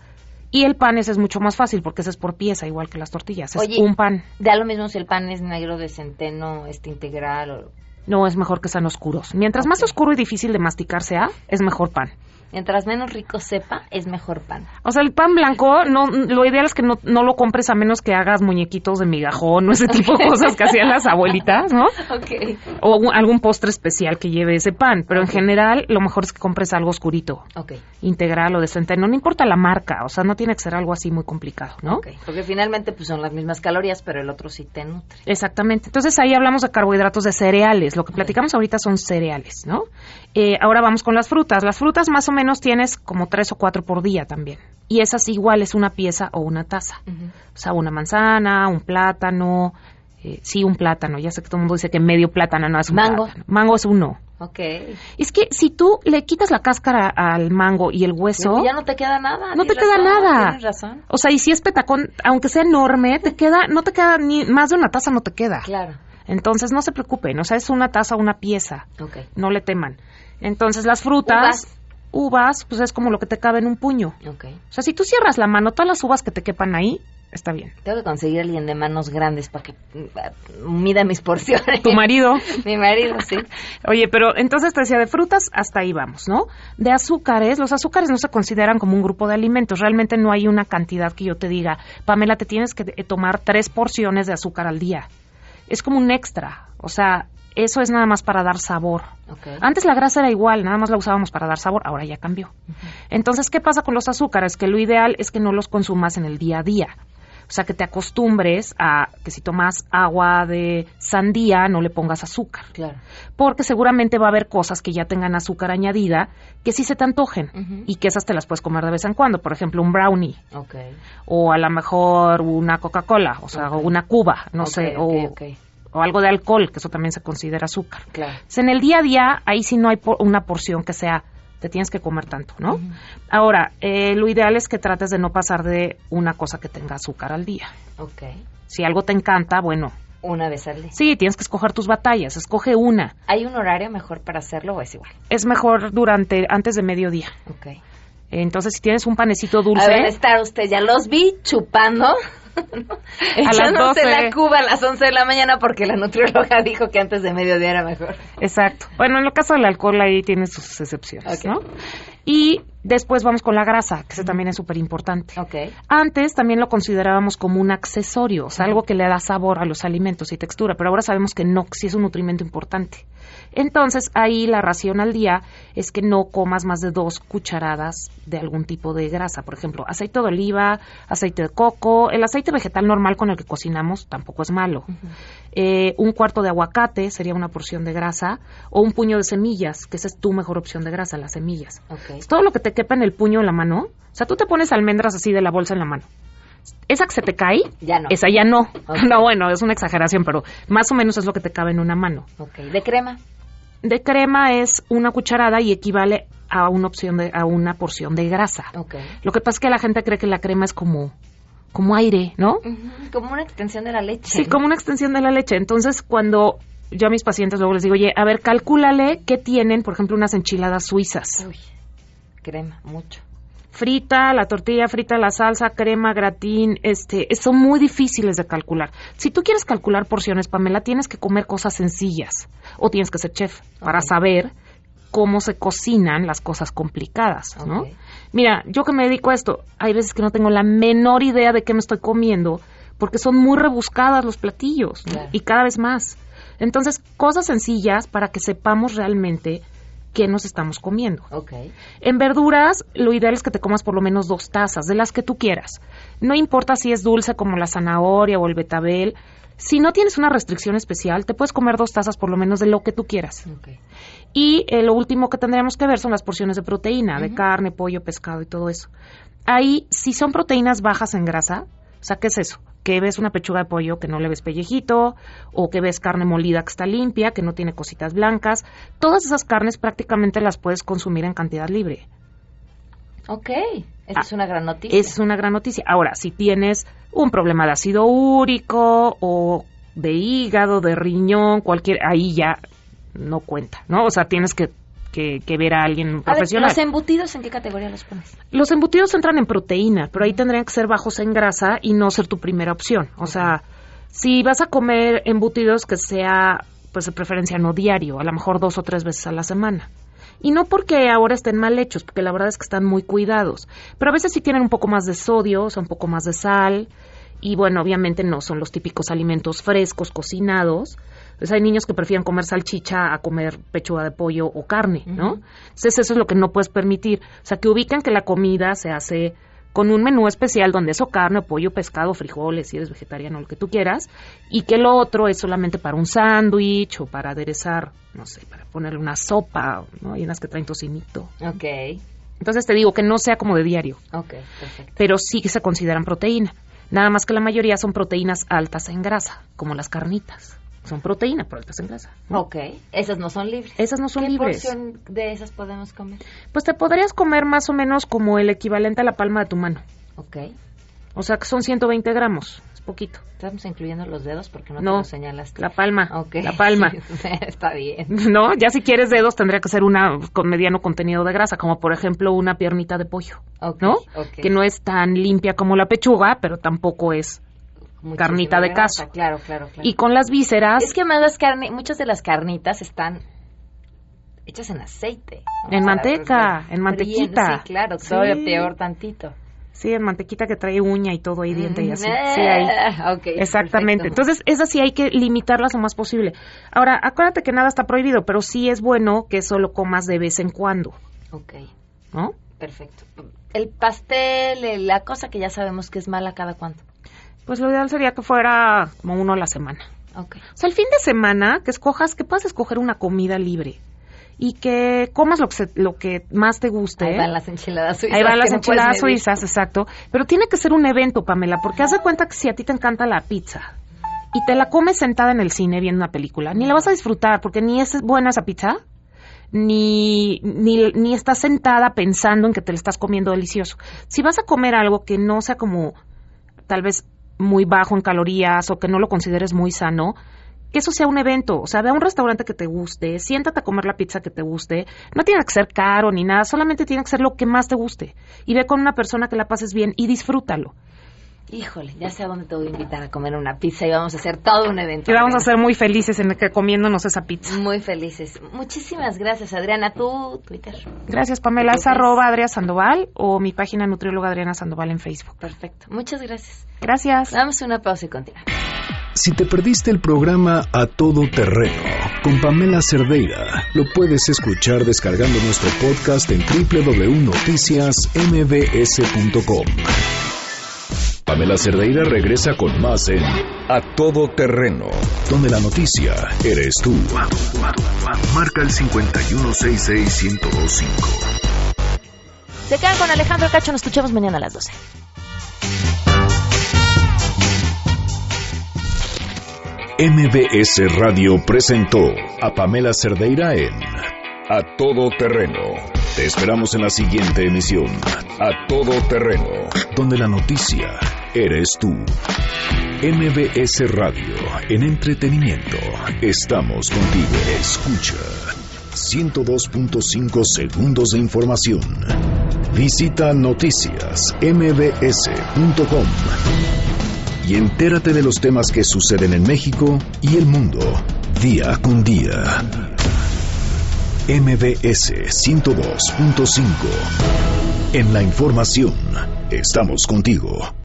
Y el pan ese es mucho más fácil porque ese es por pieza, igual que las tortillas. Es Oye, un pan. Da lo mismo si el pan es negro de centeno, este integral o... No es mejor que sean oscuros. Mientras más oscuro y difícil de masticar sea, es mejor pan. Mientras menos rico sepa, es mejor pan. O sea, el pan blanco, no, lo ideal es que no, no lo compres a menos que hagas muñequitos de migajón o ese tipo de cosas que hacían las abuelitas, ¿no? Ok. O algún- algún postre especial que lleve ese pan. Pero en general, lo mejor es que compres algo oscurito. Ok. integral o de centeno, no importa la marca, o sea, no tiene que ser algo así muy complicado, ¿no? Ok. Porque finalmente pues son las mismas calorías, pero el otro sí te nutre. Exactamente. Entonces ahí hablamos de carbohidratos de cereales. Lo que platicamos ahorita son cereales, ¿no? Eh, ahora vamos con las frutas. Las frutas más o menos tienes como tres o cuatro por día también. Y esas igual es una pieza o una taza. O sea, una manzana, un plátano, eh, sí, un plátano. Ya sé que todo el mundo dice que medio plátano no es un Mango. plátano. Mango es uno. Ok. Es que si tú le quitas la cáscara al mango y el hueso, Ya no te queda nada. no te queda nada. Tienes razón. O sea, y si es petacón, aunque sea enorme, te queda, no te queda ni más de una taza, no te queda. Claro. Entonces no se preocupen, o sea, es una taza o una pieza. Ok. No le teman. Entonces las frutas, uvas, pues es como lo que te cabe en un puño. Ok. O sea, si tú cierras la mano, todas las uvas que te quepan ahí, está bien. Tengo que conseguir a alguien de manos grandes para que mm, mida mis porciones. Tu marido. Mi marido, sí. Oye, pero entonces te decía de frutas, hasta ahí vamos, ¿no? De azúcares, los azúcares no se consideran como un grupo de alimentos. Realmente no hay una cantidad que yo te diga, Pamela, te tienes que eh, tomar tres porciones de azúcar al día. Es como un extra. O sea, eso es nada más para dar sabor. Antes la grasa era igual, nada más la usábamos para dar sabor, ahora ya cambió. Entonces, ¿qué pasa con los azúcares? Que lo ideal es que no los consumas en el día a día. O sea, que te acostumbres a que si tomas agua de sandía no le pongas azúcar. Claro. Porque seguramente va a haber cosas que ya tengan azúcar añadida que sí se te antojen y que esas te las puedes comer de vez en cuando. Por ejemplo, un brownie Ok. o a lo mejor una Coca-Cola, o sea, o una cuba, no sé, o. o algo de alcohol, que eso también se considera azúcar. Claro. Entonces, en el día a día, ahí sí no hay por- una porción que sea, te tienes que comer tanto, ¿no? Ahora, eh, lo ideal es que trates de no pasar de una cosa que tenga azúcar al día. Ok. Si algo te encanta, bueno, Una vez al día. sí, tienes que escoger tus batallas, escoge una. ¿Hay un horario mejor para hacerlo o es igual? Es mejor durante, antes de mediodía. Ok. Entonces, si tienes un panecito A dulce, ver, estar usted, ya los vi chupando. A las Echándose 12. la cuba a las 11 de la mañana porque la nutrióloga dijo que antes de mediodía era mejor. Exacto. Bueno, en el caso del alcohol ahí tiene sus excepciones, Ok. ¿no? Y después vamos con la grasa, que ese también es súper importante. Ok. Antes también lo considerábamos como un accesorio, o sea, algo que le da sabor a los alimentos y textura, pero ahora sabemos que no, sí es un nutrimento importante. Entonces, ahí la ración al día es que no comas más de dos cucharadas de algún tipo de grasa. Por ejemplo, aceite de oliva, aceite de coco, el aceite vegetal normal con el que cocinamos tampoco es malo. Eh, un cuarto de aguacate sería una porción de grasa, o un puño de semillas, que esa es tu mejor opción de grasa, las semillas. Ok. Es todo lo que te quepa en el puño o en la mano. O sea, tú te pones almendras así de la bolsa en la mano. Esa que se te cae, Ya no. esa ya no. No, bueno, es una exageración, pero más o menos es lo que te cabe en una mano. Ok. ¿De crema? De crema es una cucharada y equivale a una opción de, a una porción de grasa. Ok. Lo que pasa es que la gente cree que la crema es como, como aire, ¿no? Como una extensión de la leche. Sí, como una extensión de la leche. Entonces, cuando yo a mis pacientes luego les digo, oye, a ver, calcúlale qué tienen, por ejemplo, unas enchiladas suizas. Uy, crema, mucho. Frita, la tortilla frita, la salsa, crema, gratín, este, son muy difíciles de calcular. Si tú quieres calcular porciones, Pamela, tienes que comer cosas sencillas o tienes que ser chef para saber cómo se cocinan las cosas complicadas, ¿no? Mira, yo que me dedico a esto, hay veces que no tengo la menor idea de qué me estoy comiendo porque son muy rebuscadas los platillos y cada vez más. Entonces, cosas sencillas para que sepamos realmente qué nos estamos comiendo. Ok. En verduras, lo ideal es que te comas por lo menos dos tazas, de las que tú quieras. No importa si es dulce como la zanahoria o el betabel. Si no tienes una restricción especial, te puedes comer dos tazas por lo menos de lo que tú quieras. Ok. Y eh, lo último que tendríamos que ver son las porciones de proteína, de carne, pollo, pescado y todo eso. Ahí, si son proteínas bajas en grasa, o sea, ¿qué es eso? Que ves una pechuga de pollo que no le ves pellejito, o que ves carne molida que está limpia, que no tiene cositas blancas. Todas esas carnes prácticamente las puedes consumir en cantidad libre. Ok. Esta es una gran noticia. Ah, Es una gran noticia. Ahora, si tienes un problema de ácido úrico o de hígado, de riñón, cualquier, ahí ya no cuenta, ¿no? O sea, tienes que, que, que ver a alguien A ver, profesional. ¿los embutidos en qué categoría los pones? Los embutidos entran en proteína, pero ahí tendrían que ser bajos en grasa y no ser tu primera opción. O sea, si vas a comer embutidos que sea, pues de preferencia no diario, a lo mejor dos o tres veces a la semana. Y no porque ahora estén mal hechos, porque la verdad es que están muy cuidados. Pero a veces sí tienen un poco más de sodio, o sea, un poco más de sal. Y bueno, obviamente no son los típicos alimentos frescos, cocinados. Pues hay niños que prefieren comer salchicha a comer pechuga de pollo o carne, ¿no? Entonces eso es lo que no puedes permitir. O sea, que ubican que la comida se hace con un menú especial donde eso carne, pollo, pescado, frijoles, si eres vegetariano, lo que tú quieras, y que lo otro es solamente para un sándwich o para aderezar, no sé, para ponerle una sopa, ¿no? Hay unas que traen tocinito. Ok. Entonces te digo que no sea como de diario. Ok, perfecto. Pero sí que se consideran proteína. Nada más que la mayoría son proteínas altas en grasa, como las carnitas. Son proteína, pero altas en grasa. Ok, esas no son libres. Esas no son ¿Qué libres. porción de esas podemos comer? Pues te podrías comer más o menos como el equivalente a la palma de tu mano. Ok. O sea, que son 120 gramos. Es poquito. Estamos incluyendo los dedos porque no, te No, lo señalaste. la palma. Ok. La palma. Está bien. No, ya si quieres dedos tendría que ser una con mediano contenido de grasa, como por ejemplo una piernita de pollo, Ok, ¿no? ok. Que no es tan limpia como la pechuga, pero tampoco es Carnita de grasa, caso. Claro, claro, claro. Y con las vísceras, Es que más las carne, muchas de las carnitas están hechas en aceite. En manteca, en mantequita. Sí, claro, Sí. todavía peor tantito. sí, en mantequita que trae uña y todo ahí, diente y así. Sí, ahí. ok, Exactamente. perfecto. Entonces, esas sí hay que limitarlas lo más posible. Ahora, acuérdate que nada está prohibido, pero sí es bueno que eso lo comas de vez en cuando, Ok, ¿no? perfecto. El pastel, la cosa que ya sabemos que es mala cada cuánto. Pues lo ideal sería que fuera como uno a la semana. Ok. O sea, el fin de semana, que escojas, que puedas escoger una comida libre y que comas lo que, se- lo que más te guste. Ahí van las enchiladas suizas. Ahí van las no enchiladas suizas, exacto. Pero tiene que ser un evento, Pamela, porque haz de cuenta que si a ti te encanta la pizza y te la comes sentada en el cine viendo una película, ni la vas a disfrutar porque ni es buena esa pizza, ni, ni, ni estás sentada pensando en que te la estás comiendo delicioso. Si vas a comer algo que no sea como tal vez muy bajo en calorías o que no lo consideres muy sano, que eso sea un evento, o sea, ve a un restaurante que te guste, siéntate a comer la pizza que te guste, no tiene que ser caro ni nada, solamente tiene que ser lo que más te guste. Y ve con una persona que la pases bien y disfrútalo. Híjole, ya sé a dónde te voy a invitar a comer una pizza y vamos a hacer todo un evento. Y vamos a ser muy felices en que comiéndonos esa pizza. Muy felices. Muchísimas gracias, Adriana. Tu Twitter. Gracias, Pamela. Es arroba Adriana Sandoval o mi página nutrióloga Adriana Sandoval en Facebook. Perfecto. Muchas gracias. Gracias. Damos una pausa y continuamos. Si te perdiste el programa A Todo Terreno con Pamela Cerdeira, lo puedes escuchar descargando nuestro podcast en www.noticiasmbs.com. Pamela Cerdeira regresa con más en A Todo Terreno, donde la noticia eres tú. Marca el 5166125. Se quedan con Alejandro Cacho. Nos escuchamos mañana a las 12. MBS Radio presentó a Pamela Cerdeira en A Todo Terreno. Te esperamos en la siguiente emisión, A Todo Terreno, donde la noticia eres tú. MBS Radio, en entretenimiento, estamos contigo. Escucha 102.5 segundos de información. Visita noticias mbs.com y entérate de los temas que suceden en México y el mundo día con día. MBS 102.5. En la información, estamos contigo.